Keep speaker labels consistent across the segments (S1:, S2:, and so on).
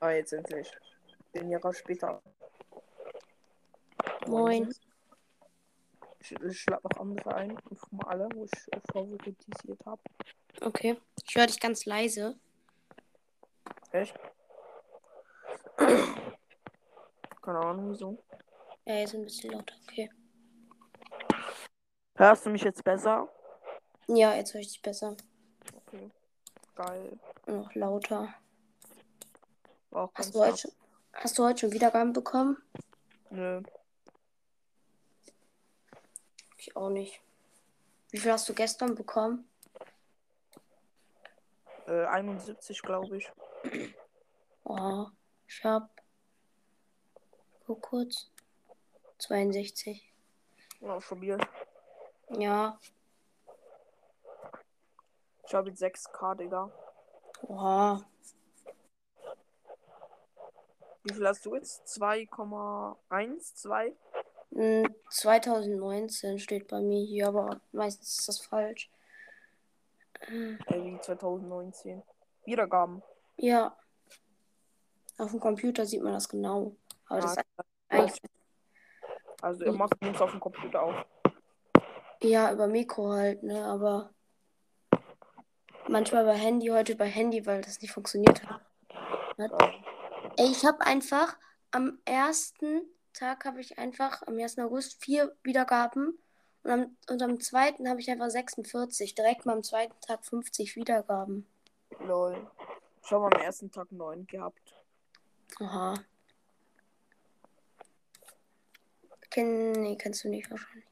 S1: Ah, jetzt endlich. Den Jahre später.
S2: Moin.
S1: Ich, ich schlag noch andere ein. Mal alle, wo ich äh, favoritisiert habe.
S2: Okay. Ich höre dich ganz leise.
S1: Echt? Keine Ahnung, wieso.
S2: Ja, jetzt ein bisschen lauter. Okay.
S1: Hörst du mich jetzt besser?
S2: Ja, jetzt höre ich dich besser.
S1: Okay. Geil.
S2: Noch lauter.
S1: War auch
S2: Hast du, heute, hast du heute schon Wiedergaben bekommen?
S1: Nö.
S2: Ich auch nicht. Wie viel hast du gestern bekommen?
S1: Äh, 71, glaube ich.
S2: Oh, ich hab. Guck kurz. 62.
S1: Ja, schon wieder.
S2: Ja.
S1: Ich habe jetzt 6k, Digga.
S2: Oha.
S1: Wie viel hast du jetzt? 2,1? 2?
S2: Hm, 2019 steht bei mir hier, aber meistens ist das falsch.
S1: Äh, wie 2019. Wiedergaben.
S2: Ja. Auf dem Computer sieht man das genau. Aber das
S1: Ah,
S2: ist eigentlich.
S1: Also, er macht uns auf dem Computer auf.
S2: Ja, über Mikro halt, ne? Aber manchmal bei Handy, heute bei Handy, weil das nicht funktioniert hat.
S1: Ja.
S2: Ich habe einfach am ersten Tag habe ich einfach am 1. August vier Wiedergaben und am, und am zweiten habe ich einfach 46. Direkt mal am zweiten Tag 50 Wiedergaben.
S1: Lol. Ich habe am ersten Tag 9 gehabt.
S2: Aha. Kenn, nee, kennst du nicht wahrscheinlich.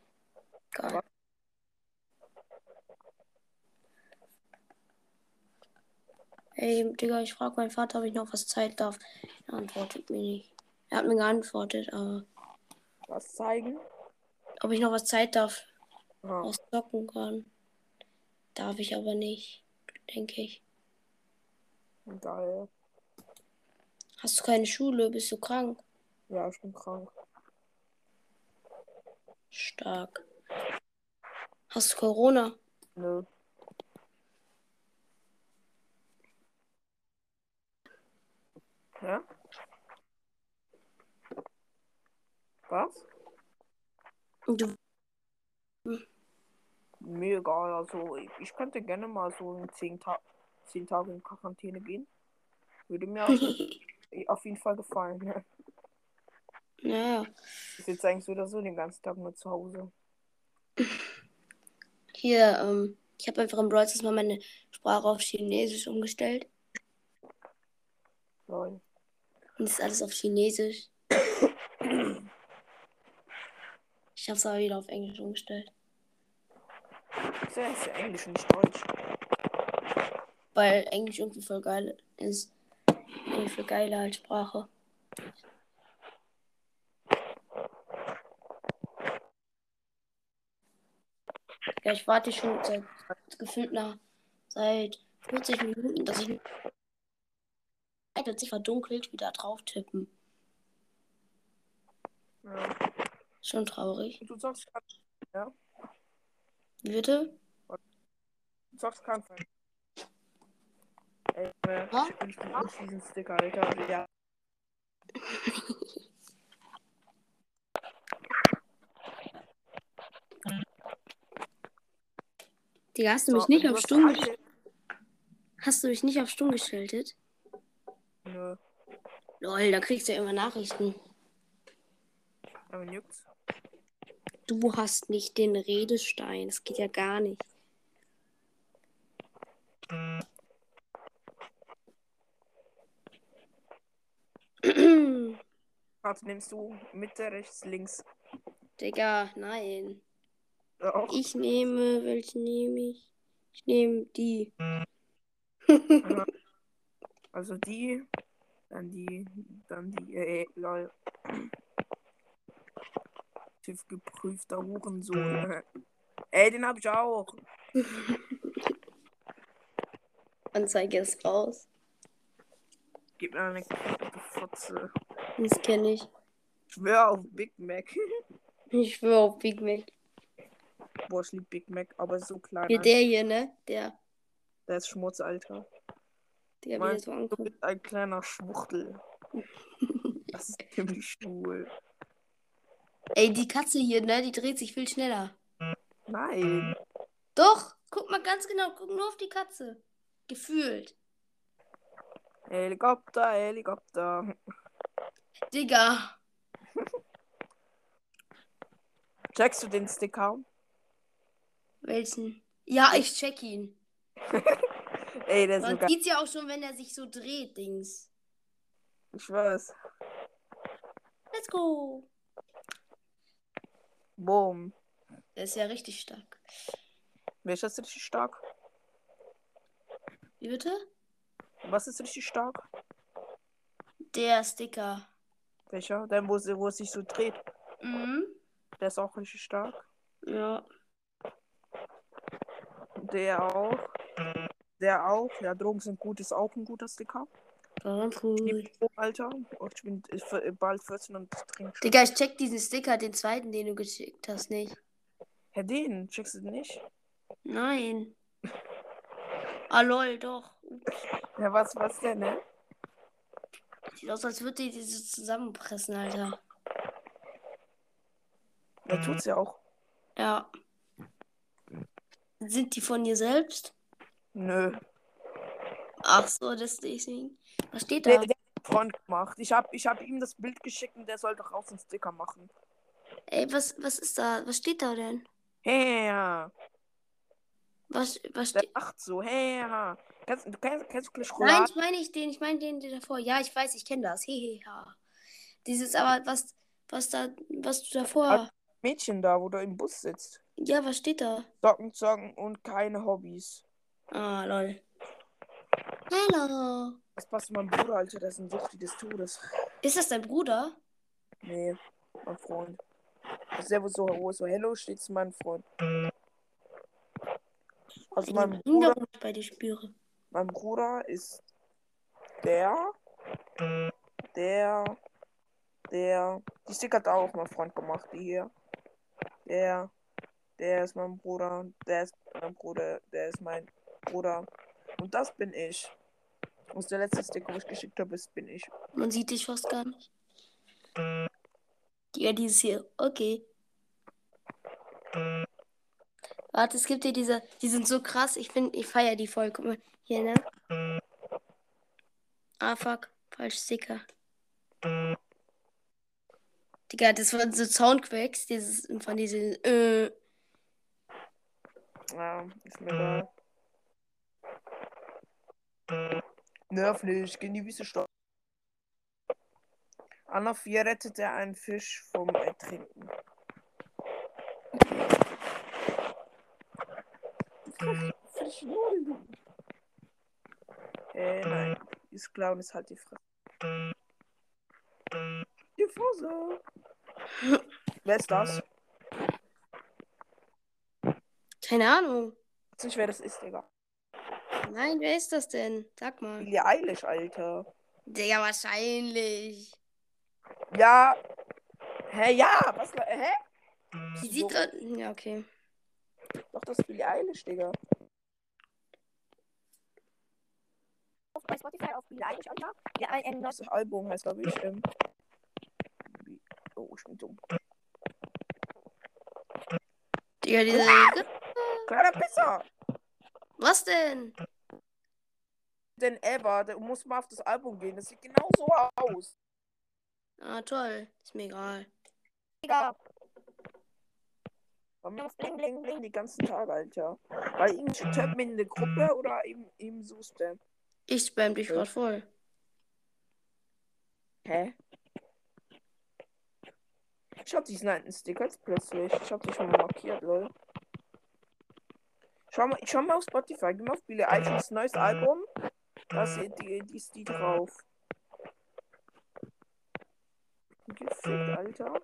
S2: Geil. Ey, Digga, ich frage meinen Vater, ob ich noch was Zeit darf. Er antwortet mir nicht. Er hat mir geantwortet, aber
S1: Was zeigen?
S2: ob ich noch was Zeit darf,
S1: Ja.
S2: was zocken kann. Darf ich aber nicht, denke ich.
S1: Geil.
S2: Hast du keine Schule? Bist du krank?
S1: Ja, ich bin krank.
S2: Stark. Hast du Corona?
S1: Nö. Ja? Was?
S2: Du,
S1: Mir egal, also ich, ich könnte gerne mal so in 10, Ta 10 Tage in Quarantäne gehen. Würde mir auf, auf jeden Fall gefallen. Ne?
S2: naja.
S1: Ich sitze eigentlich so oder so den ganzen Tag nur zu Hause.
S2: Hier, ähm, ich habe einfach im Brawl mal meine Sprache auf Chinesisch umgestellt.
S1: Lol.
S2: Und es ist alles auf Chinesisch. Ich habe es aber wieder auf Englisch umgestellt.
S1: Ja, ist ja Englisch und nicht Deutsch.
S2: Weil Englisch irgendwie voll geil ist. Irgendwie viel geiler als Sprache. Ja, ich warte schon seit gefühlt nach seit 40 Minuten, dass ich sich verdunkelt wieder drauf tippen.
S1: Ja.
S2: Schon traurig.
S1: Du sagst, ja?
S2: Wie Bitte?
S1: Du sagst kein Fall. Ey, äh,
S2: Was?
S1: ich bin auf diesen Sticker, Alter. Ja.
S2: Digga, hast du
S1: So,
S2: mich nicht auf stumm
S1: alte-
S2: gestellt? Hast du mich nicht auf stumm geschaltet? Lol, da kriegst du ja immer Nachrichten.
S1: aber juckt's.
S2: Du hast nicht den Redestein. Das geht ja gar nicht.
S1: Warte, nimmst du Mitte, rechts, links?
S2: Digga, nein.
S1: Auch.
S2: Ich nehme, welche nehme ich? Ich nehme die.
S1: Also die, dann die, dann die, äh, lol. TÜV geprüfter Hurensohn. Ey, den hab ich auch.
S2: Anzeige ist raus.
S1: Gib mir eine Fotze.
S2: Das kenne ich.
S1: Schwör auf Big Mac.
S2: Ich schwöre auf Big Mac.
S1: Boah, ich lieb Big Mac, aber so klein. Alter.
S2: der hier, ne? Der.
S1: Der ist Schmutz, Alter.
S2: Der wieder
S1: Meinst
S2: so
S1: Du
S2: anguckt.
S1: bist ein kleiner Schwuchtel. Das ist ziemlich schwul.
S2: Ey, die Katze hier, ne, die dreht sich viel schneller.
S1: Nein.
S2: Doch, guck mal ganz genau, guck nur auf die Katze. Gefühlt.
S1: Helikopter, Helikopter.
S2: Digga.
S1: Checkst du den Sticker?
S2: Welchen? Ja, ich check ihn.
S1: Ey, der ist
S2: Man sieht's ja auch schon, wenn er sich so dreht, Dings.
S1: Ich weiß.
S2: Let's go.
S1: Boom.
S2: Der ist ja richtig stark.
S1: Welcher ist richtig stark?
S2: Wie bitte?
S1: Was ist richtig stark?
S2: Der Sticker.
S1: Welcher? Der, wo, wo es sich so dreht.
S2: Mhm.
S1: Der ist auch richtig stark.
S2: Ja.
S1: Der auch. Der auch. Ja, Drogen sind gut, ist auch ein guter Sticker.
S2: Cool.
S1: Lieb Drogen, Alter. Oh, Ich bin ich bald 14 und trinke schon.
S2: Digga, ich check diesen Sticker, den zweiten, den du geschickt hast, nicht.
S1: Herr den, checkst du den nicht?
S2: Nein. Ah, lol, doch.
S1: Ja, was, was denn, ne?
S2: Sieht aus, als würde die diese zusammenpressen, Alter.
S1: Der tut's ja auch.
S2: Ja. Sind die von dir selbst?
S1: Nö.
S2: Ach so, deswegen. Was steht
S1: Der,
S2: da?
S1: der hat Freund gemacht. Ich hab, ich hab ihm das Bild geschickt und der soll doch raus einen Sticker machen.
S2: Ey, was, was ist da? Was steht da denn?
S1: Hey,
S2: Was, was
S1: der
S2: steht.
S1: macht so. Hey, kennst, du kennst, kennst du
S2: Nein, ich meine nicht den, ich meine den, den davor. Ja, ich weiß, ich kenne das. Heheha. Dieses, aber was, was da, was du davor.
S1: Mädchen da, wo du im Bus sitzt.
S2: Ja, was steht da?
S1: Zocken, zocken und keine Hobbys.
S2: Ah, lol. Hallo.
S1: Das passt zu meinem Bruder, Alter. Das ist ein Suchti des Todes.
S2: Ist das dein Bruder?
S1: Nee, mein Freund. Das ist der, wo so, wo so Hello steht, ist mein Freund. Also mein
S2: ich
S1: Bruder,
S2: bei dir spüre.
S1: mein Bruder ist der, der, der, die Sticker hat auch mein Freund gemacht, die hier. Der, der ist mein Bruder, der ist mein Bruder, der ist mein Bruder. Und das bin ich. Und der letzte Sticker, wo ich geschickt habe, ist bin ich.
S2: Man sieht dich fast gar nicht. Ja, dieses hier. Okay. Warte, es gibt hier diese, die sind so krass. Ich finde, ich feiere die voll. Guck mal, hier, ne? Ah, fuck. Falsch Sticker. Digga, das waren so Soundquacks, dieses, von diesen, äh,
S1: Ja, ist mir egal. Nerv nicht, geh in die Wüste stoppen. Anna 4 rettet er einen Fisch vom Ertrinken. Fisch null, du. Äh, nein. Ist klauen ist halt die Frage. Diffuse. Wer ist das?
S2: keine Ahnung.
S1: Ich weiß nicht, wer das ist, Digga.
S2: Nein, wer ist das denn? Sag mal.
S1: Billie Eilish, Alter.
S2: Digga, wahrscheinlich.
S1: Ja. Hä, ja. Was? Hä?
S2: Die sieht grad, ja, okay.
S1: Doch, das ist Billie Eilish, Digga. Auf, bei Spotify auf Billie Eilish, Alter. Ja, ein das Album heißt, glaube ich. Ähm, oh, ich bin dumm.
S2: Digga, diese.
S1: Kleiner Pisser!
S2: Was denn?
S1: Denn Ever, der muss mal auf das Album gehen. Das sieht genau so aus.
S2: Ah, toll. Ist mir egal.
S1: Digga. Warum auf Bling Bling Bling die ganzen Tage, Alter? Weil ihm schreibt mir in der Gruppe oder ihm, ihm so Spam.
S2: Ich spam dich grad voll.
S1: Hä? Ich hab diesen alten Sticker plötzlich. Ich hab dich schon mal markiert, lol. Schau mal, schau mal auf Spotify. Geh mal auf Billie Eilish neues Album. Da ist die, die, die, ist die drauf. Gefickt, Alter.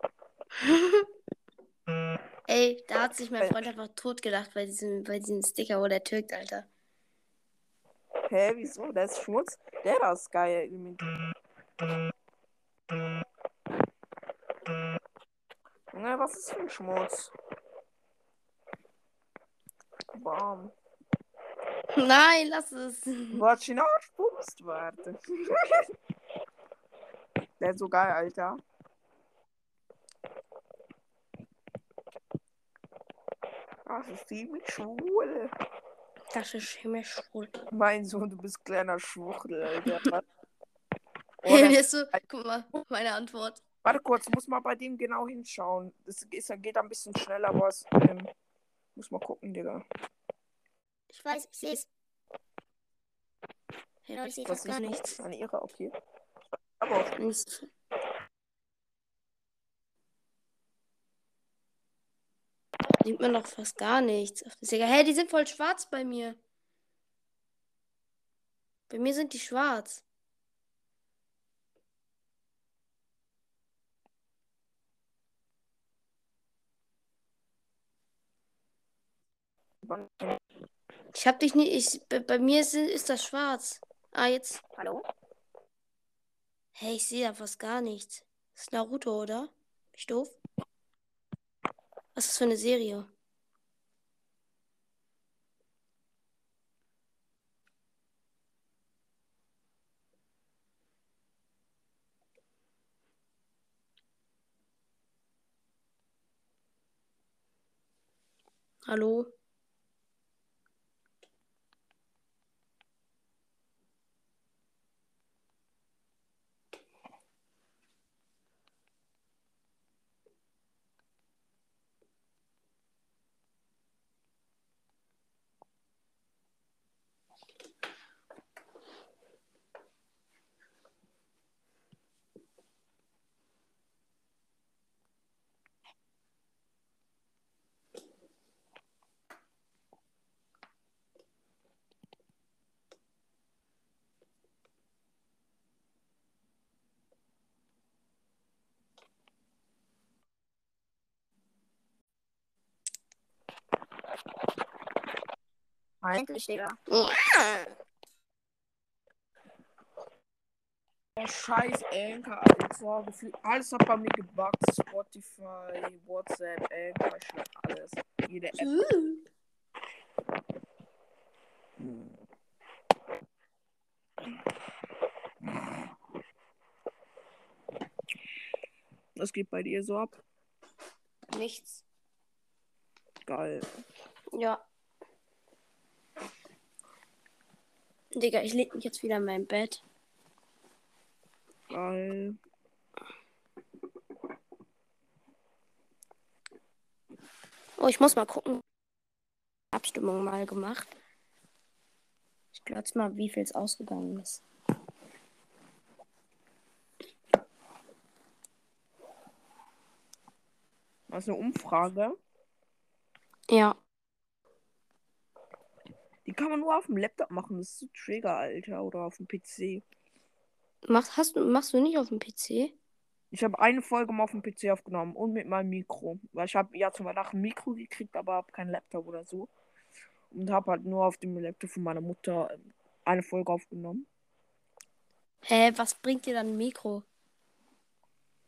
S2: Ey, da hat sich mein Freund einfach tot gedacht bei diesem, bei diesem Sticker, wo der türkt, Alter.
S1: Hä, wieso? Der ist Schmutz. Der da ist geil. Na, was ist für ein Schmutz? Warm.
S2: Nein, lass es.
S1: Ihn Arschpumpe. Gast, warte. Der ist so geil, Alter. Das ist ziemlich schwul.
S2: Das ist ziemlich schwul.
S1: Mein Sohn, du bist kleiner Schwuchtel, Alter.
S2: Hey,
S1: Oder,
S2: so, guck mal, meine Antwort.
S1: warte kurz, muss mal bei dem genau hinschauen. Das ist, geht ein bisschen schneller, aber es ähm, muss mal gucken, Digga.
S2: Ich weiß, ich sehe es. Leute, ich sehe fast gar
S1: ist
S2: nichts.
S1: An ihrer, okay. Aber auch
S2: Nichts. Sieht man doch fast gar nichts. Sega. Hey, die sind voll schwarz bei mir. Bei mir sind die schwarz. Ich hab dich nicht. Ich, bei, bei mir ist, ist das schwarz. Ah, jetzt.
S1: Hallo?
S2: Hey, ich sehe da fast gar nichts. Das ist Naruto, oder? Bin ich doof? Was ist das für eine Serie? Hallo?
S1: Eigentlich, Digga.
S2: Ja.
S1: Oh, scheiß Anchor, Alter. Gefühlt, alles hat bei mir gebuggt. Spotify, WhatsApp, ich schlag alles. Jede App. Was geht bei dir so ab?
S2: Nichts.
S1: Geil.
S2: Ja. Digga, ich leg mich jetzt wieder in mein Bett.
S1: Geil.
S2: Oh, ich muss mal gucken. Abstimmung mal gemacht. Ich glotz mal, wie viel es ausgegangen ist.
S1: Ist eine Umfrage.
S2: Ja.
S1: Die kann man nur auf dem Laptop machen. Das ist so Trigger, Alter. Oder auf dem PC.
S2: Machst, hast du, machst du nicht auf dem PC?
S1: Ich habe eine Folge mal auf dem PC aufgenommen und mit meinem Mikro. Weil ich habe ja zum Weihnachten ein Mikro gekriegt, aber habe keinen Laptop oder so. Und habe halt nur auf dem Laptop von meiner Mutter ähm, eine Folge aufgenommen.
S2: Hä, was bringt dir dann ein Mikro?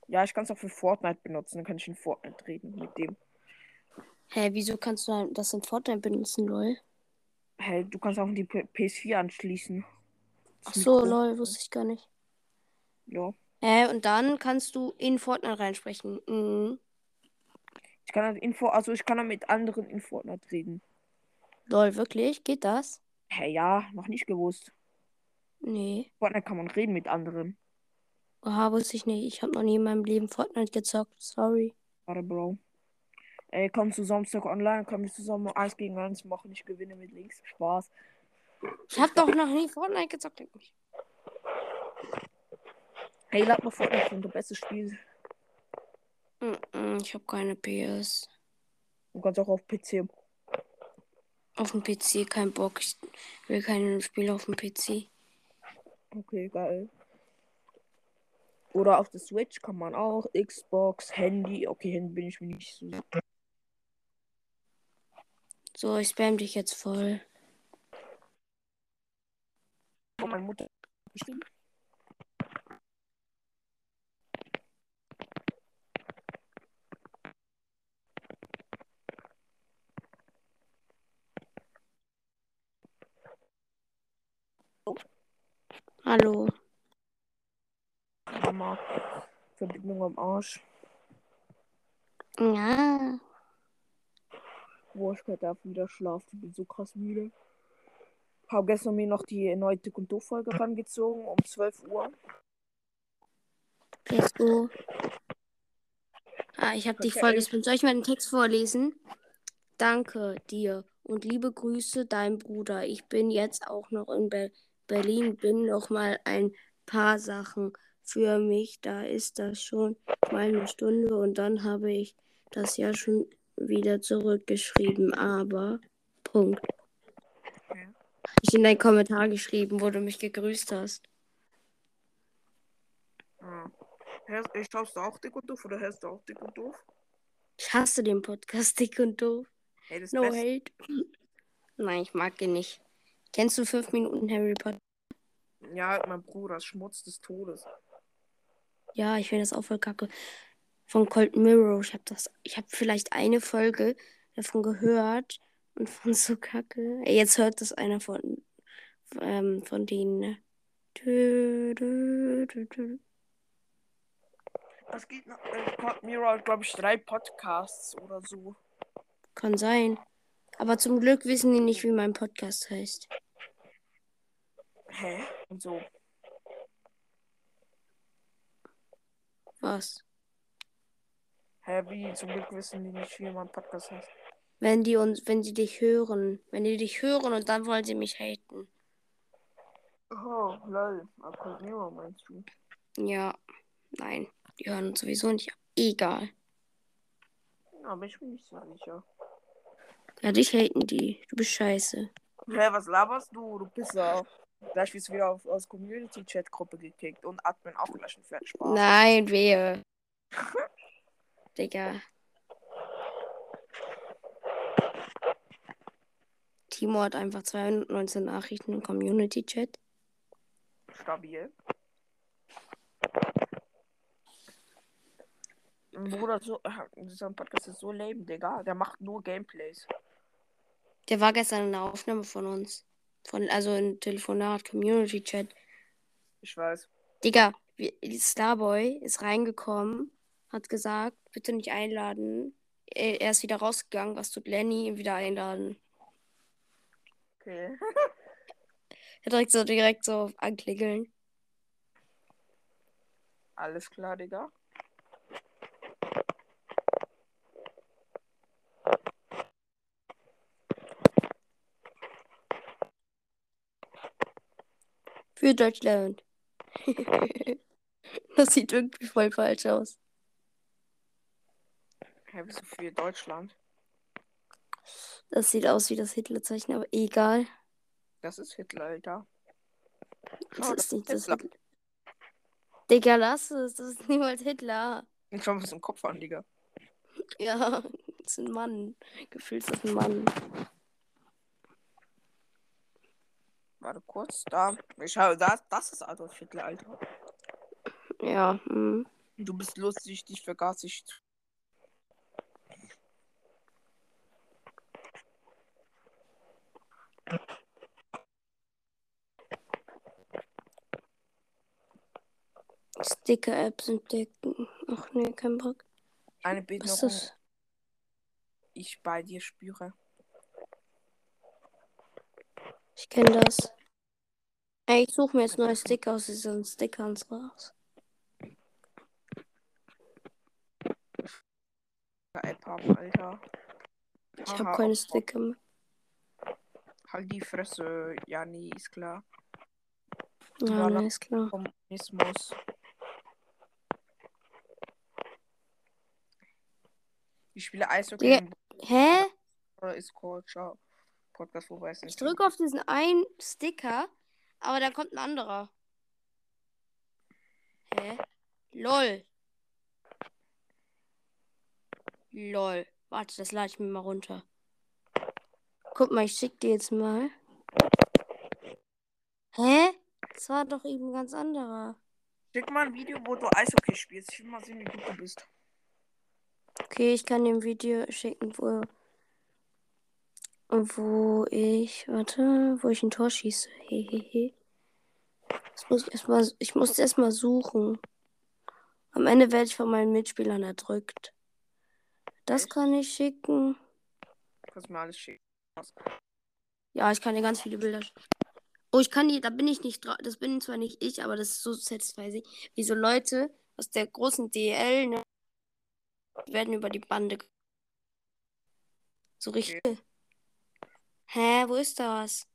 S1: Ja, ich kann es auch für Fortnite benutzen. Dann kann ich in Fortnite reden mit dem.
S2: Hä, wieso kannst du das in Fortnite benutzen, lol?
S1: Hey, du kannst auch die P PS4 anschließen.
S2: Ach so, lol, wusste ich gar nicht.
S1: Ja.
S2: Hä, und dann kannst du in Fortnite reinsprechen. Mhm.
S1: Ich kann halt Info, also ich kann dann mit anderen in Fortnite reden.
S2: Lol, wirklich? Geht das?
S1: Hey, ja, noch nicht gewusst.
S2: Nee.
S1: Fortnite kann man reden mit anderen.
S2: Oha, wusste ich nicht. Ich habe noch nie in meinem Leben Fortnite gezockt. Sorry.
S1: Warte, Bro. Ey, kommst du Samstag online? Können wir zusammen 1 gegen 1 machen? Ich gewinne mit links. Spaß.
S2: Ich habe doch noch nie Fortnite gezockt, denk ich.
S1: Hey, lad mal Fortnite runter. Bestes Spiel.
S2: Ich habe keine PS.
S1: Du kannst auch auf PC.
S2: Auf dem PC kein Bock. Ich will keine Spiele auf dem PC.
S1: Okay, geil. Oder auf der Switch kann man auch. Xbox, Handy. Okay, Handy bin ich mir nicht so.
S2: So, ich spam dich jetzt voll.
S1: Von meiner Mutter geschrieben.
S2: Hallo.
S1: Mama. Verbindung am Arsch.
S2: Ja.
S1: Boah, ich darf wieder schlafen. Ich bin so krass müde. Habe gestern mir noch die neue und Doof-Folge rangezogen um 12 Uhr.
S2: Let's go. Ah, ich habe die Folge. Soll ich mal den Text vorlesen? Danke dir und liebe Grüße, dein Bruder. Ich bin jetzt auch noch in Be Berlin. Bin noch mal ein paar Sachen für mich. Da ist das schon mal eine Stunde und dann habe ich das ja schon wieder zurückgeschrieben. Aber Punkt.
S1: Okay.
S2: Ich in deinen Kommentar geschrieben, wo du mich gegrüßt hast.
S1: Hörst, ich schaust du auch Dick und Doof oder hörst du auch Dick und Doof?
S2: Ich hasse den Podcast dick und doof.
S1: Hey,
S2: No
S1: Beste.
S2: hate. Nein, ich mag ihn nicht. Kennst du 5 Minuten Harry Potter?
S1: Ja, mein Bruder, Schmutz des Todes.
S2: Ja, ich finde das auch voll kacke. Von Cold Mirror. Ich habe das. Ich habe vielleicht eine Folge davon gehört und fand so kacke. Jetzt hört das einer von, ähm, von denen. ne? Dü, dü, dü, dü.
S1: Es geht noch. Äh, Cold Mirror hat, glaube ich, drei Podcasts oder so.
S2: Kann sein. Aber zum Glück wissen die nicht, wie mein Podcast heißt.
S1: Hä? Und so.
S2: Was?
S1: Hä, wie? Zum Glück wissen die nicht, wie mein Podcast heißt.
S2: Wenn die uns, wenn sie dich hören. Wenn die dich hören und dann wollen sie mich haten.
S1: Oh, lol. Mirror meinst du?
S2: Ja. Nein. Die hören uns sowieso nicht. Egal.
S1: Ja, aber ich bin nicht so sicher.
S2: Ja, dich haten die. Du bist scheiße.
S1: Hä, was laberst du? Du Pisser. Gleich wirst du wieder auf, aus Community-Chat-Gruppe gekickt und Admin auch gleich ein Pferd Spaß.
S2: Nein, wehe. Digga. Timo hat einfach 219 Nachrichten im Community-Chat.
S1: Stabil. Bruder, so, dieser Podcast ist so lame, Digga. Der macht nur Gameplays.
S2: Der war gestern in der Aufnahme von uns. Von, also ein Telefonat, Community-Chat.
S1: Ich weiß.
S2: Digga, Starboy ist reingekommen, hat gesagt, bitte nicht einladen. Er ist wieder rausgegangen. Was tut Lenny? Ihn wieder einladen.
S1: Okay.
S2: Er direkt so direkt so anklingeln.
S1: Alles klar, Digga.
S2: Für Deutschland. das sieht irgendwie voll falsch aus.
S1: Hä, wieso für Deutschland?
S2: Das sieht aus wie das Hitlerzeichen, aber egal.
S1: Das ist Hitler, Alter.
S2: Das
S1: Schau,
S2: ist nicht das
S1: Hitler.
S2: Hitler. Digga, lass es. Das ist niemals Hitler.
S1: Schau mal, was im Kopf an, Digga.
S2: Ja, das ist ein Mann. Gefühlt ist das ein Mann.
S1: Warte kurz, da. Ich schau, das, das ist Adolf Hitler, Alter.
S2: Ja, hm.
S1: Du bist lustig, dich vergaß ich.
S2: Sticker-Apps entdecken. Ach nee, kein Bock.
S1: Eine
S2: Was ist
S1: Behinderung, ich bei dir spüre.
S2: Ich kenne das. Ey, ich suche mir jetzt neue Sticker aus diesen Stickern raus.
S1: App haben, Alter.
S2: Ich habe keine
S1: auf-
S2: Sticker mehr.
S1: Halt die Fresse, ja, nee, ist klar.
S2: Ja,
S1: Voilà.
S2: nee, ist klar.
S1: Kommunismus. Ich spiele Eishockey im
S2: Hä?
S1: Ist. Ciao. Podcast vorbei ist
S2: Ich drücke auf diesen einen Sticker, aber da kommt ein anderer. Hä? LOL. LOL. Warte, das lade ich mir mal runter. Guck mal, ich schick dir jetzt mal. Hä? Das war doch eben ein ganz anderer.
S1: Schick mal ein Video, wo du Eishockey spielst. Ich will mal sehen, wie gut du bist.
S2: Okay, ich kann ein Video schicken, wo, wo ich, warte, wo ich ein Tor schieße. Hehehe. Ich muss erstmal, ich muss erstmal suchen. Am Ende werde ich von meinen Mitspielern erdrückt. Das kann ich schicken.
S1: Kannst mir alles schicken.
S2: Ja, ich kann dir ganz viele Bilder. sch- Oh, ich kann die, da bin ich nicht drauf. Das bin zwar nicht ich, aber das ist so satisfying. Wie so Leute aus der großen DL, ne, werden über die Bande. So richtig. Hä, wo ist das?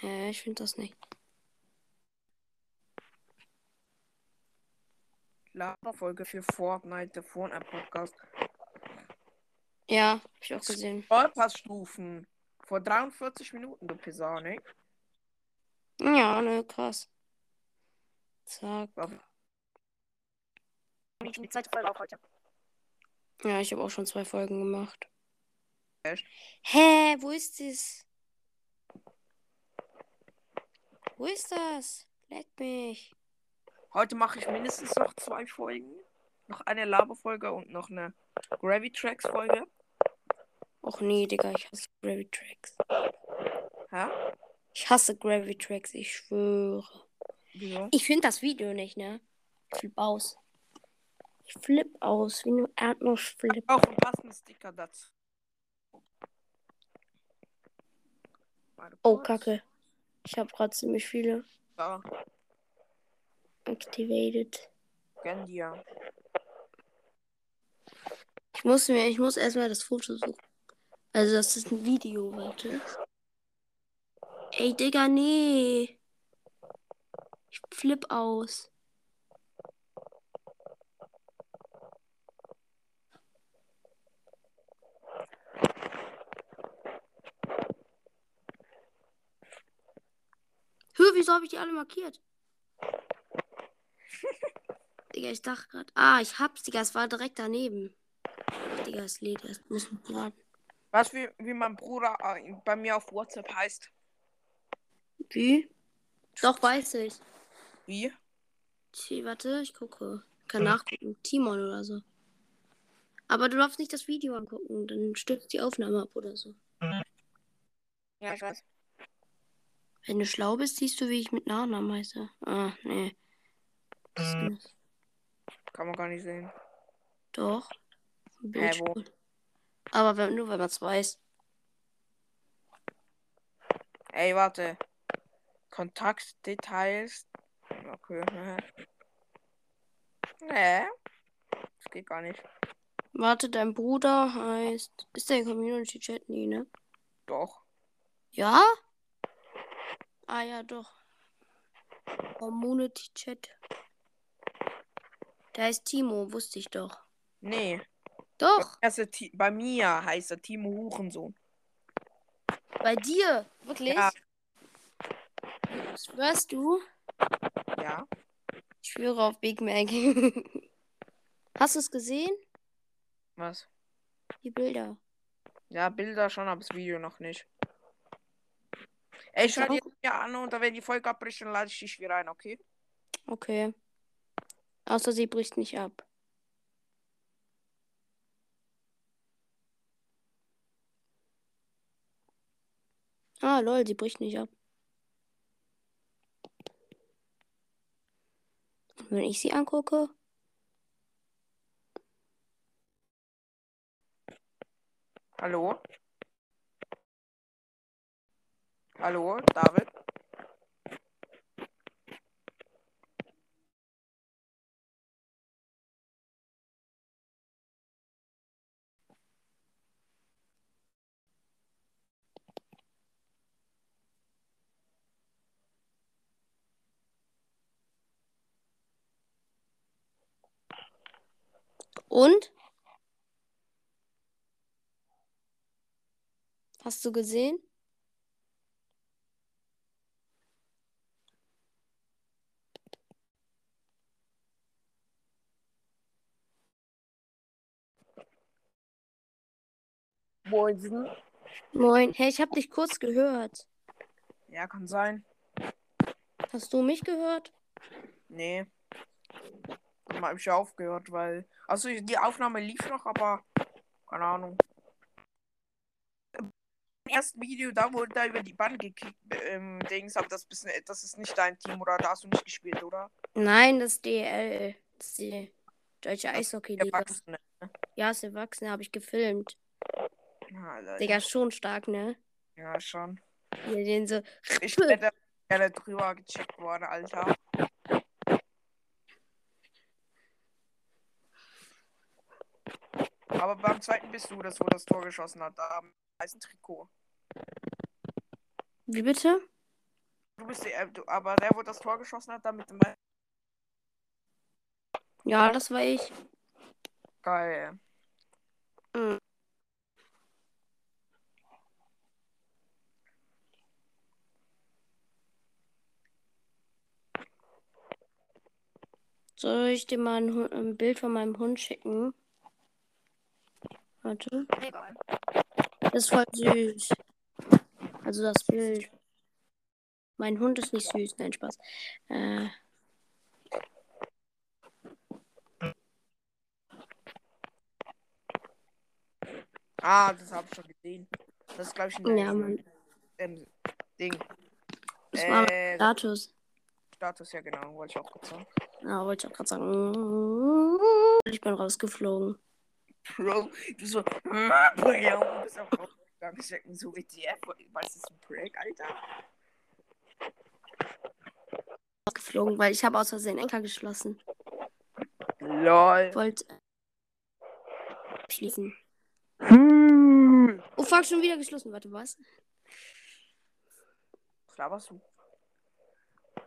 S2: Hä, ich finde das nicht.
S1: Laberfolge für Fortnite, der Fortnite Podcast.
S2: Ja, hab ich auch gesehen.
S1: Vollpassstufen. Vor 43 Minuten, du Pisane.
S2: Ja, ne, krass. Zack.
S1: Die zweite Folge auch heute.
S2: Ja, ich habe auch schon zwei Folgen gemacht.
S1: Echt?
S2: Hä, wo ist es? Wo ist das? Leck mich.
S1: Heute mache ich mindestens noch zwei Folgen. Noch eine Laberfolge und noch eine Gravity Tracks Folge.
S2: Och nee, Digga, ich hasse Gravity Tracks.
S1: Hä?
S2: Ich hasse Gravity Tracks, ich schwöre.
S1: Wieso?
S2: Ich finde das Video nicht, ne? Ich flipp aus. Ich flipp aus, wie ein Erdnussflip.
S1: Auch ein passenden Sticker dazu.
S2: Oh. Kacke. Ich habe gerade ziemlich viele
S1: Da,
S2: activated.
S1: gönn dir.
S2: Ich muss mir, ich muss erstmal das Foto suchen. Also das ist ein Video, warte. Ey, Digga, nee. Ich flipp aus. Hö, wieso habe ich die alle markiert? Digga, ich dachte gerade. Ah, ich hab's, Digga, es war direkt daneben. Digga, es lädt erst. Muss noch laden.
S1: Du, wie, wie mein Bruder äh, bei mir auf WhatsApp heißt?
S2: Wie? Doch, weiß ich.
S1: Wie?
S2: Tja, warte, ich gucke. Kann nachgucken. Timon oder so. Aber du darfst nicht das Video angucken, dann stürzt die Aufnahme ab oder so.
S1: Ja, ich weiß.
S2: Wenn du schlau bist, siehst du, wie ich mit Nachnamen heiße. Ah, nee. Nicht.
S1: Kann man gar nicht sehen.
S2: Doch. Schon. Aber wenn, nur wenn man es weiß.
S1: Ey, warte. Kontaktdetails. Okay. Nee. Das geht gar nicht.
S2: Warte, dein Bruder heißt. Ist der Community Chat? Nee, ne?
S1: Doch.
S2: Ja? Ah ja, doch. Community Chat. Der heißt Timo, wusste ich doch.
S1: Nee.
S2: Doch,
S1: bei mir heißt er Timo Hurensohn.
S2: bei dir. Wirklich?
S1: Ja.
S2: Schwörst du?
S1: Ja.
S2: Ich schwöre auf Big Mac. Hast du es gesehen?
S1: Was?
S2: Die Bilder.
S1: Ja, Bilder schon, aber das Video noch nicht. Ey,
S2: Ich
S1: schau dir ja an und wenn die Folge abbricht, dann lade ich dich wieder ein, okay?
S2: Okay. Außer sie bricht nicht ab. Ah, lol, sie bricht nicht ab. Und wenn ich sie angucke,
S1: Hallo? Hallo, David?
S2: Und? Hast du gesehen?
S1: Moinsen.
S2: Moin. Hey, ich hab dich kurz gehört.
S1: Ja, kann sein.
S2: Hast du mich gehört?
S1: Nee. Dann hab ich aufgehört, weil. Also die Aufnahme lief noch, aber. Keine Ahnung. Im ersten Video, da wurde da über die Bann gekickt, ähm, Dings, aber das, bist, das ist nicht dein Team, oder? Da hast du nicht gespielt, oder?
S2: Nein, das ist DL. Das ist die deutsche Eishockey-Liga. Ja, ist Erwachsene, habe ich gefilmt.
S1: Ja, Alter,
S2: Digga, ist schon stark, ne?
S1: ja, schon.
S2: Hier den so.
S1: Ich hätte gerne drüber gecheckt worden, Alter. Aber beim zweiten bist du das, wo das Tor geschossen hat, da am weißen Trikot.
S2: Wie bitte?
S1: Du bist der, du, aber der, wo das Tor geschossen hat, da mit dem.
S2: Ja, das war ich.
S1: Geil.
S2: Mhm. Soll ich dir mal ein, ein Bild von meinem Hund schicken? Warte. Das ist voll süß. Also das Bild. Mein Hund ist nicht süß. Nein, Spaß. Äh,
S1: Ah, das habe ich schon gesehen. Das ist, glaube ich, ein
S2: ja, Mann.
S1: ähm, Ding.
S2: Das war mein
S1: Äh,
S2: Status.
S1: Status, ja genau, wollte ich auch kurz sagen.
S2: Ja, wollte ich auch gerade sagen. Ich bin rausgeflogen.
S1: Bro, du so, ja, du bist auch rausgegangen. Ich denk mir so, WTF, was ist ein Prank, Alter?
S2: Rausgeflogen, weil ich habe aus Versehen Enker geschlossen.
S1: LOL.
S2: Wollte schließen.
S1: Hm.
S2: Oh, fuck, schon wieder geschlossen. Warte, was?
S1: Was laberst du?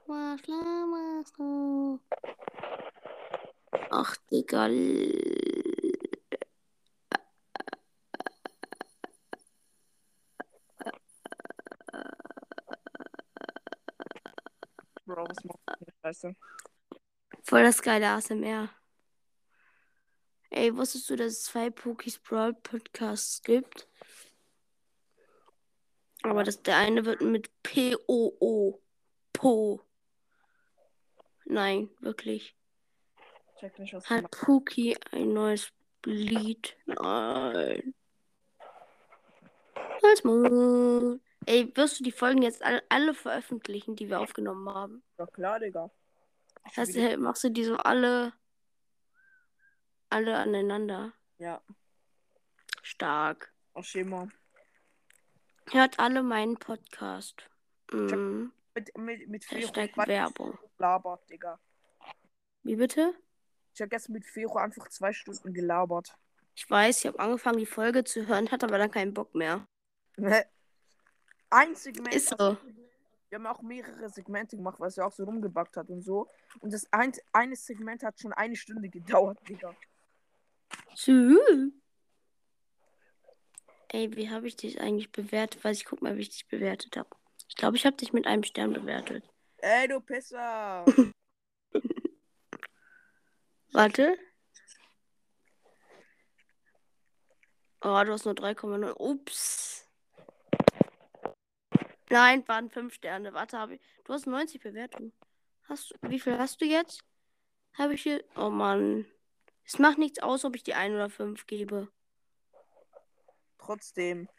S2: Was laberst du? Ach, Digga.
S1: Bro, was machst du? Scheiße.
S2: Voll das geile ASMR. Ey, wusstest du, dass es zwei Pokis Brawl Podcasts gibt? Aber das, der eine wird mit P-O-O. Po. Nein, wirklich.
S1: Check nicht, was
S2: Hat. Puki ein neues Lied? Nein. Halt's Maul. Ey, wirst du die Folgen jetzt alle, alle veröffentlichen, die wir aufgenommen haben?
S1: Ja klar, Digga. Ich
S2: Heißt, hey, machst du die so alle, alle aneinander?
S1: Ja,
S2: Stark.
S1: auch Schema.
S2: Hört alle meinen Podcast. Mm,
S1: Mit, mit, mit Fero
S2: Hashtag
S1: zwei
S2: Werbung.
S1: gelabert, Digga.
S2: Wie bitte?
S1: Ich hab gestern mit Fero einfach zwei Stunden gelabert.
S2: Ich weiß, ich habe angefangen, die Folge zu hören, hatte aber dann keinen Bock mehr.
S1: Ein Segment.
S2: Ist so.
S1: Wir haben auch mehrere Segmente gemacht, was er auch so rumgebackt hat und so. Und das ein, eine Segment hat schon eine Stunde gedauert, Digga.
S2: Sü. Ey, wie habe ich dich eigentlich bewertet? Weiß ich, guck mal, wie ich dich bewertet habe. Ich glaube, ich habe dich mit einem Stern bewertet.
S1: Ey, du Pisser!
S2: Warte. Oh, du hast nur 3,9. Ups. Nein, waren 5 Sterne. Warte, habe ich. Du hast 90 Bewertungen. Hast du, wie viel hast du jetzt? Habe ich hier. Oh Mann. Es macht nichts aus, ob ich die 1 oder 5 gebe.
S1: Trotzdem.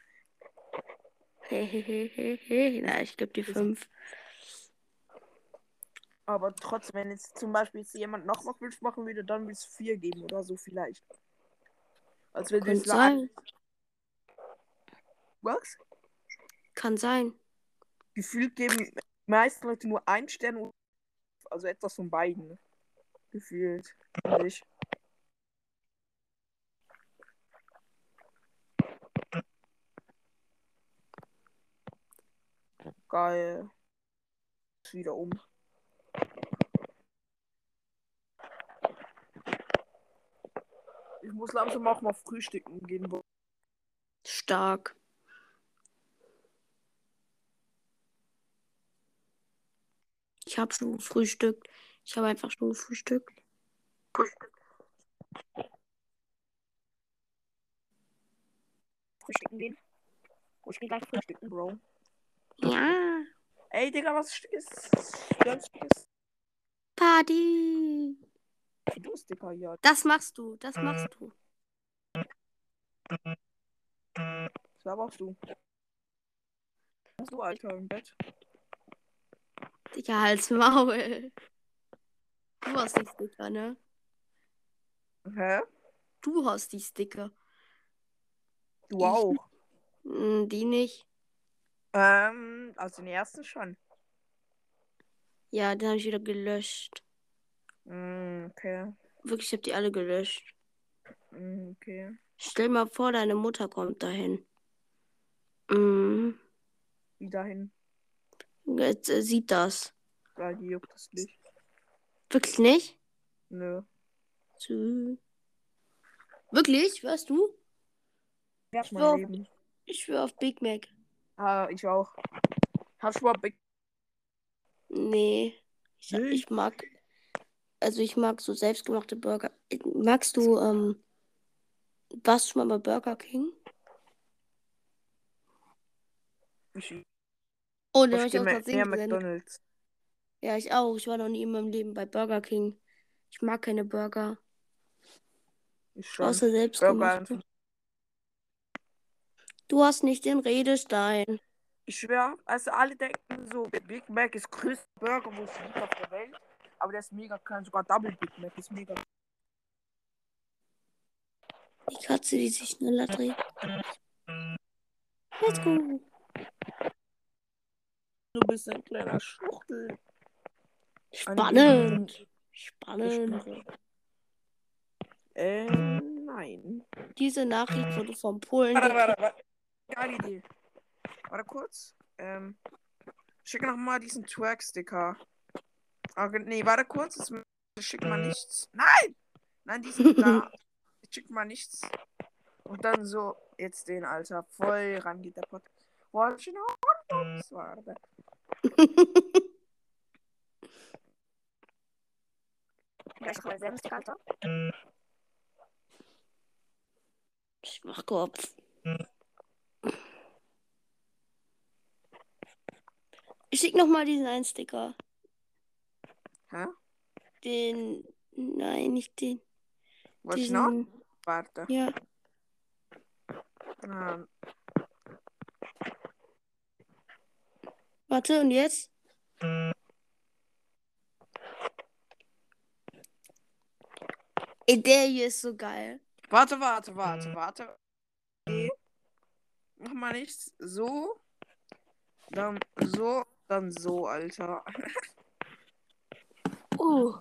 S2: Hehehehe. Na, ich gebe die 5.
S1: Aber trotzdem, wenn jetzt zum Beispiel jetzt jemand noch mal fünf machen würde, dann würde es vier geben oder so vielleicht. Als wenn du
S2: Kann sein.
S1: Was?
S2: Kann sein.
S1: Gefühlt geben die meisten Leute nur ein Stern. Also etwas von beiden. Gefühlt. finde ich. Geil. Ist wieder um. Ich muss langsam auch mal frühstücken gehen.
S2: Stark. Ich habe schon gefrühstückt. Ich habe einfach schon gefrühstückt.
S1: Frühstücken gehen. Ich geh gleich frühstücken, Bro.
S2: Ja.
S1: Ey, Digga, was ist? Du das?
S2: Party.
S1: Du bist, Digga, ja.
S2: Das machst du. Das machst du.
S1: Was laberst du? bist du, Alter, im Bett?
S2: Digga, halt's Maul. Du hast die Sticker, ne?
S1: Hä?
S2: Du hast die Sticker.
S1: Du
S2: Ich-
S1: auch.
S2: Hm, die nicht.
S1: Ähm, also den ersten schon.
S2: Ja, den habe ich wieder gelöscht.
S1: Mm, okay.
S2: Wirklich, ich habe die alle gelöscht.
S1: Mm, okay.
S2: Stell mal vor, deine Mutter kommt dahin. Mhm.
S1: Wie dahin?
S2: Jetzt äh, sieht das.
S1: Weil die juckt das nicht.
S2: Wirklich nicht?
S1: Nö.
S2: So. Wirklich? Weißt du? Mein
S1: mein
S2: Leben.
S1: Leben.
S2: Ich schwöre auf Big Mac.
S1: Ah, ich auch. Hab schon mal Big
S2: Nee. Ich,
S1: Nee?
S2: ich mag. Also ich mag so selbstgemachte Burger. Magst du, ähm. Warst du schon mal bei Burger King?
S1: Ich,
S2: Oh, den
S1: ich
S2: ich auch
S1: mehr
S2: gesehen.
S1: McDonalds.
S2: Ja, ich auch. Ich war noch nie in meinem Leben bei Burger King. Ich mag keine Burger.
S1: Ich schon.
S2: Außer
S1: Burger
S2: selbstgemachte.
S1: einfach.
S2: Du hast nicht den Redestein.
S1: Ich schwör, also alle denken so, Big Mac ist größter Burger, wo es gibt auf der Welt. Aber der ist mega klein, sogar Double Big Mac ist mega.
S2: Die Katze, die sich schneller dreht. Let's go.
S1: Du bist ein kleiner Schwuchtel.
S2: Spannend. Spannend.
S1: Äh, nein.
S2: Diese Nachricht wurde vom Polen.
S1: Warte, warte, warte. Geile Idee. Warte kurz. Ähm, schick nochmal diesen Twerk-Sticker. Okay, nee, warte kurz. Jetzt schick mal nichts. Nein! Nein, diesen da. Schick mal nichts. Und dann so, jetzt den, Alter. Voll ran geht der Pod. Watch in Ordnung. Warte. Ja, ich mal selbst, Alter.
S2: Schwachkopf. Ich schick noch mal diesen einen Sticker.
S1: Hä?
S2: Den. Nein, nicht den.
S1: Ordnung.
S2: Diesen.
S1: Warte.
S2: Ja.
S1: Ähm,
S2: Warte, und jetzt? Ey, der hier ist so geil.
S1: Warte, warte, warte, warte. Okay. Mach mal nichts. So. Dann so. Dann so, Alter.
S2: Oh.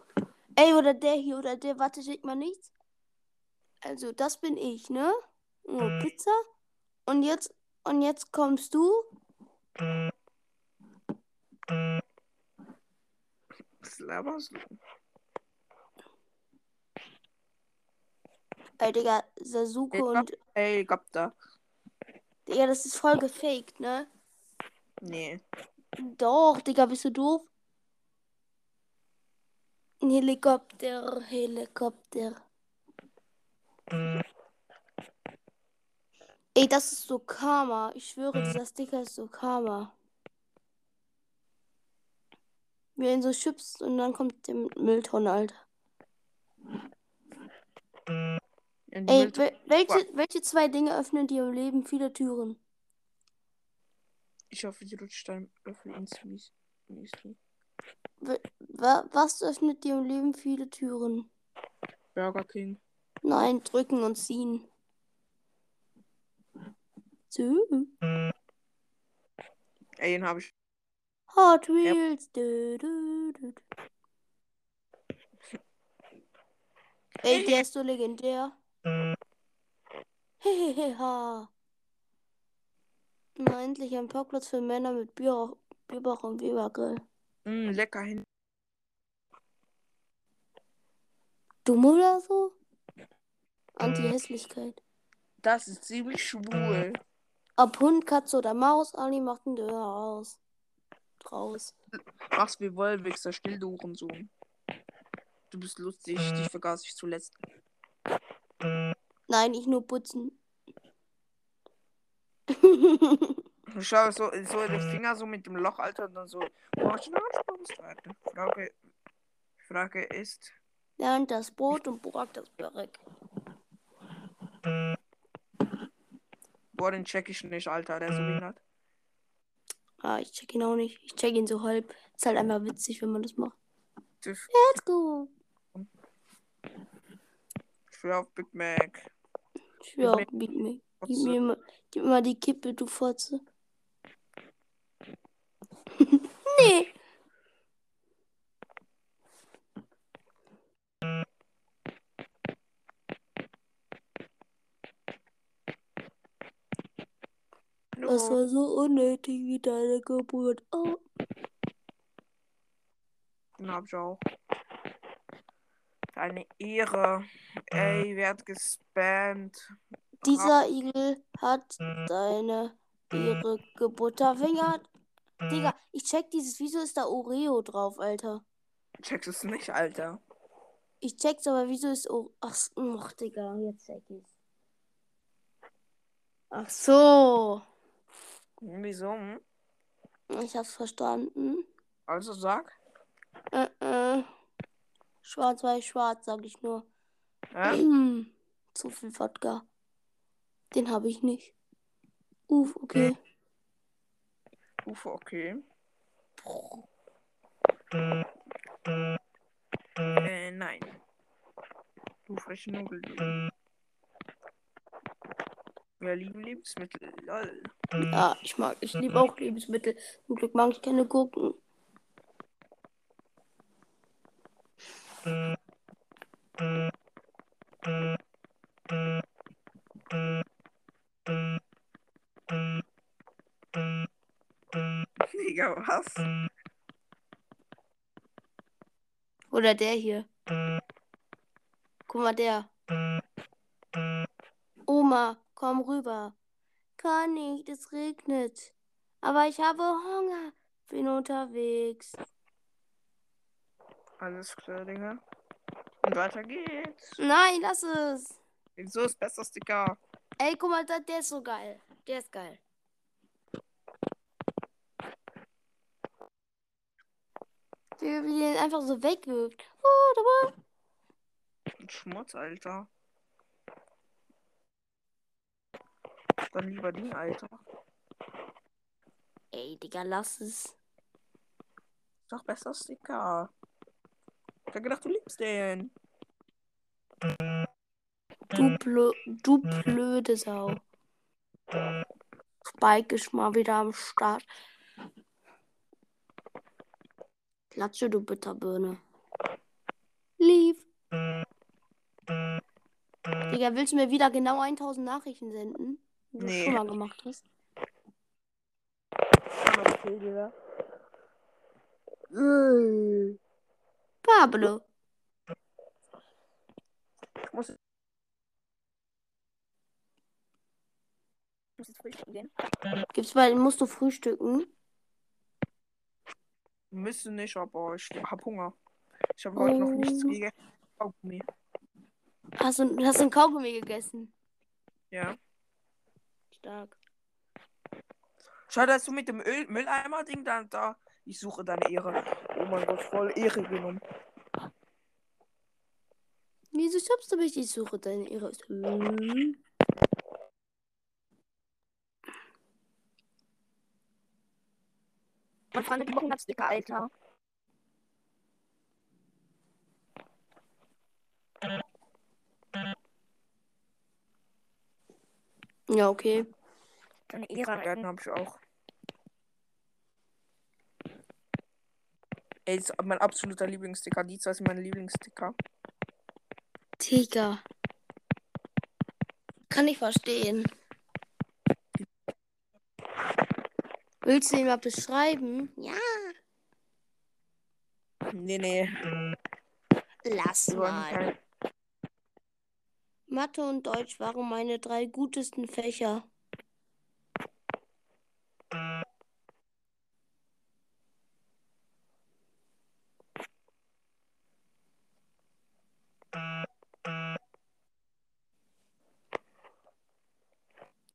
S2: Ey, oder der hier, oder der, warte, schick mal nichts. Also, das bin ich, ne? Oh, Pizza. Und jetzt, und jetzt kommst du.
S1: Was laberst du?
S2: Ey, Digga, Sasuke
S1: Ja.
S2: und.
S1: Helikopter.
S2: Digga, das ist voll gefaked, ne?
S1: Nee.
S2: Doch, Digga, bist du doof? Ein Helikopter, Helikopter. Ey, das ist so Karma. Ich schwöre, dieser Sticker ist so Karma. Wie er ihn so schubst und dann kommt der Mülltonne, Alter.
S1: Die
S2: Ey, welche, welche zwei Dinge öffnen dir im Leben viele Türen?
S1: Ich hoffe, die rutscht dann öffnet ins. Müsli.
S2: Wa- wa was öffnet dir im Leben viele Türen?
S1: Burger King.
S2: Nein, drücken und ziehen. So.
S1: Ey, den habe ich.
S2: Hot Wheels. Du, du, du. du. Ey, der ist so legendär. Heheheha. Na, endlich ein Parkplatz für Männer mit Bier, Bierbauch und Webergrill.
S1: Mm, lecker hin.
S2: Dumm oder so? Anti-Hässlichkeit.
S1: Das ist ziemlich schwul.
S2: Ob Hund, Katze oder Maus, Ali macht einen Döner aus. Raus.
S1: Mach's wie Wollwichser, still du Hurensohn. Du bist lustig, dich vergaß ich zuletzt.
S2: Nein, ich nur putzen.
S1: Schau, so, so der Finger so mit dem Loch, Alter, und dann so. Frage, Frage ist.
S2: Lernt das Brot und Burak das Börek.
S1: Boah, den check ich nicht, Alter, der so behindert.
S2: Ah, ich check ihn auch nicht. Ich check ihn so halb. Ist halt einfach witzig, wenn man das macht.
S1: Das-
S2: Let's go.
S1: Ich schwör auf Big Mac.
S2: Ich schwör,
S1: Mac.
S2: gib mir, gib mir, mal, gib mir mal die Kippe, du Fotze. nee. Das war so unnötig wie deine Geburt. Oh.
S1: Den hab ich auch. Eine Ehre. Ey, wer hat gespammt?
S2: Dieser Igel hat deine ihre Gebutterfinger. Digga, ich check dieses, wieso ist da Oreo drauf, Alter?
S1: Checkst es nicht, Alter.
S2: Ich check's, aber wieso ist Oreo. Ach, ach, Digga, jetzt check ich's. Ach so.
S1: Wieso?
S2: Ich hab's verstanden.
S1: Also sag.
S2: Äh, äh. Schwarz, weiß, schwarz, sag ich nur.
S1: Hä?
S2: Zu viel Wodka. Den habe ich nicht. Uff, okay.
S1: Ufe, okay. Äh, nein. Du frische Nudeln. Wir lieben Lebensmittel. Lol.
S2: Ja, ich mag, ich liebe auch Lebensmittel. Zum Glück mag ich keine Gurken.
S1: Digga, was?
S2: Oder der hier. Guck mal, der. Oma, komm rüber. Kann nicht, es regnet. Aber ich habe Hunger. Bin unterwegs.
S1: Alles klar, Digga. Und weiter geht's.
S2: Nein, lass es.
S1: Wieso ist besser Sticker?
S2: Ey, guck mal, der ist so geil. Der ist geil. Wie den einfach so wegwirft. Oh,
S1: Schmutz, Alter. Dann lieber den, Alter.
S2: Ey, Digga, lass es.
S1: Doch besser Sticker. Ich hab gedacht, du liebst den.
S2: Du, blö du blöde Sau. Spike ist mal wieder am Start. Klatsche, du Bitterbirne. Lief. Digga, willst du mir wieder genau 1000 Nachrichten senden? Wie du
S1: Nee.
S2: schon mal gemacht hast.
S1: Okay.
S2: Pablo.
S1: Ich muss. Ich muss jetzt frühstücken gehen.
S2: Gibt's bei, musst du frühstücken?
S1: Müssen nicht, aber ich hab Hunger. Ich habe heute noch nichts
S2: Oh.
S1: gegessen. Kaugummi.
S2: Hast du hast du ein Kaugummi gegessen?
S1: Ja.
S2: Stark.
S1: Schau, dass du mit dem Öl Mülleimer-Ding dann da. Ich suche deine Ehre. Oh mein Gott, voll Ehre genommen.
S2: Wieso stoppst du mich? Ich suche deine Ehre. Hm.
S1: Man fand die Monatsticker, Alter.
S2: Ja, okay.
S1: Deine Ehre, ja, den hab ich auch. Ey, das ist mein absoluter Lieblingssticker. Die zwei sind meine Lieblingssticker.
S2: Digga. Kann ich verstehen. Willst du ihn mal beschreiben? Ja.
S1: Nee, nee.
S2: Lass mal. Mathe und Deutsch waren meine drei gutesten Fächer.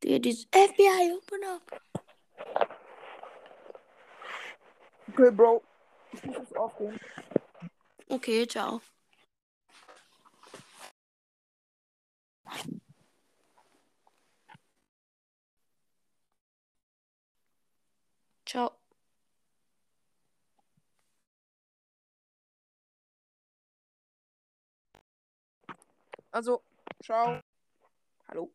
S2: Der dieses FBI open up.
S1: Okay, Bro. Ich muss jetzt aufgehen.
S2: Okay, ciao. Ciao.
S1: Also, ciao. Hallo.